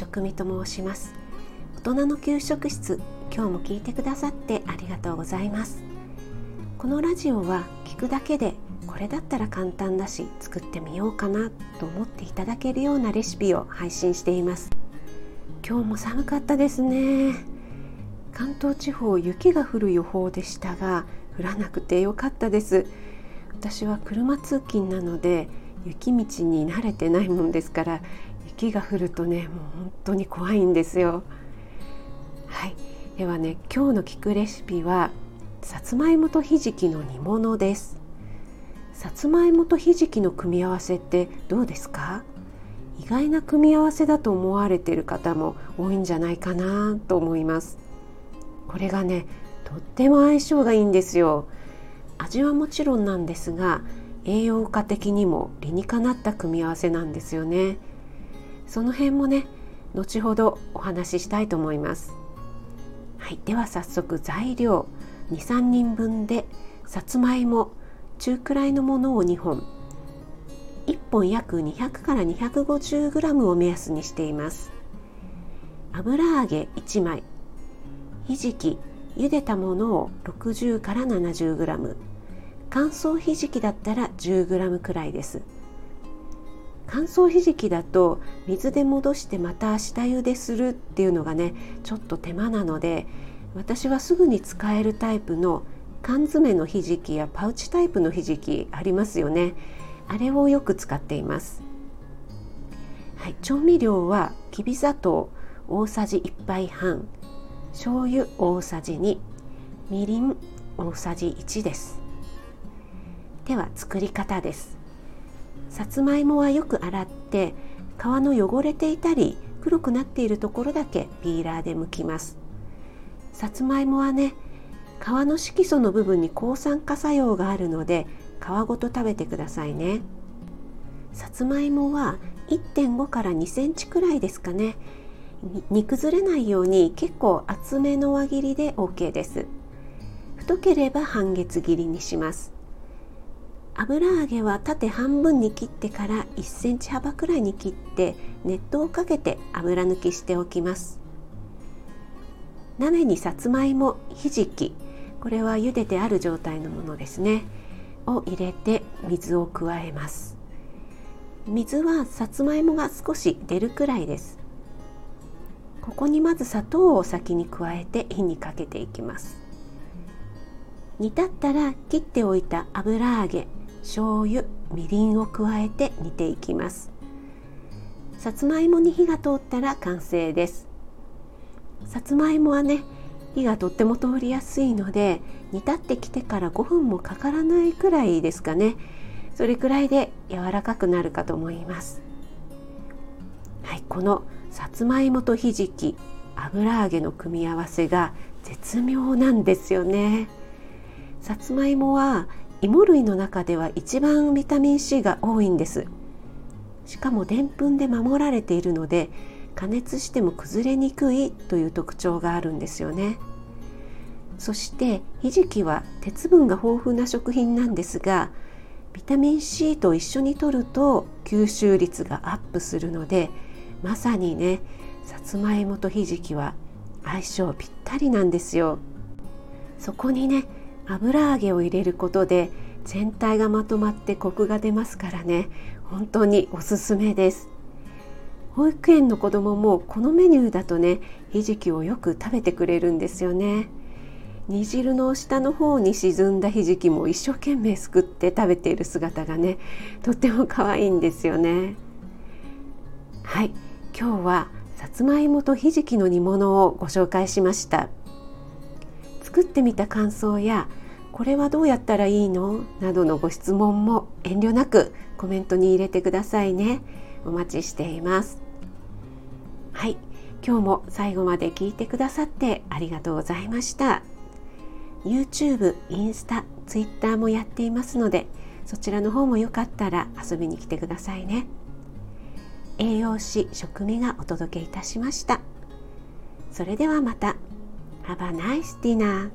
食味と申します。大人の給食室今日も聞いてくださってありがとうございます。このラジオは聞くだけでこれだったら簡単だし作ってみようかなと思っていただけるようなレシピを配信しています。今日も寒かったですね。関東地方雪が降る予報でしたが降らなくてよかったです。私は車通勤なので雪道に慣れてないもんですから雪が降るとねもう本当に怖いんですよ。はい。ではね今日の聞くレシピはさつまいもとひじきの煮物です。さつまいもとひじきの組み合わせってどうですか？意外な組み合わせだと思われている方も多いんじゃないかなと思います。これがねとっても相性がいいんですよ。味はもちろんなんですが栄養価的にも理にかなった組み合わせなんですよね。その辺もね後ほどお話ししたいと思います。はいでは早速材料。23人分でさつまいも中くらいのものを2本。1本約200から 250g を目安にしています。油揚げ1枚。ひじき茹でたものを60から 70g 乾燥ひじきだったら 10g くらいです。乾燥ひじきだと水で戻してまた下茹でするっていうのがねちょっと手間なので私はすぐに使えるタイプの缶詰のひじきやパウチタイプのひじきありますよね。あれをよく使っています、はい、調味料はきび砂糖大さじ1杯半。醤油大さじ2みりん大さじ1です。では作り方です。さつまいもはよく洗って皮の汚れていたり黒くなっているところだけピーラーで剥きます。さつまいもはね皮の色素の部分に抗酸化作用があるので皮ごと食べてくださいね。さつまいもは1.5から2センチくらいですかね。煮崩れないように結構厚めの輪切りで OK です。太ければ半月切りにします。油揚げは縦半分に切ってから1センチ幅くらいに切って熱湯をかけて油抜きしておきます。鍋にさつまいもひじきこれは茹でてある状態のものですね。を入れて水を加えます。水はさつまいもが少し出るくらいです。ここにまず砂糖を先に加えて火にかけていきます。煮立ったら切っておいた油揚げ醤油みりんを加えて煮ていきます。さつまいもに火が通ったら完成です。さつまいもはね火がとっても通りやすいので煮立ってきてから5分もかからないくらいですかね。それくらいで柔らかくなるかと思います。はいこのさつまいもとひじき油揚げの組み合わせが絶妙なんですよね。さつまいもは芋類の中では一番ビタミン C が多いんです。しかもでんぷんで守られているので加熱しても崩れにくいという特徴があるんですよね。そしてひじきは鉄分が豊富な食品なんですがビタミン C と一緒に摂ると吸収率がアップするのでまさにねさつまいもとひじきは相性ぴったりなんですよ。そこにね油揚げを入れることで全体がまとまってコクが出ますからね。本当におすすめです。保育園の子供もこのメニューだとねひじきをよく食べてくれるんですよね。煮汁の下の方に沈んだひじきも一生懸命すくって食べている姿がねとっても可愛いんですよね。はい。今日はさつまいもとひじきの煮物をご紹介しました。作ってみた感想やこれはどうやったらいいの？などのご質問も遠慮なくコメントに入れてくださいね。お待ちしています。はい。今日も最後まで聞いてくださってありがとうございました。YouTube、インスタ、Twitter もやっていますのでそちらの方もよかったら遊びに来てくださいね。栄養士食味がお届けいたしました。それではまた。Have a nice dinner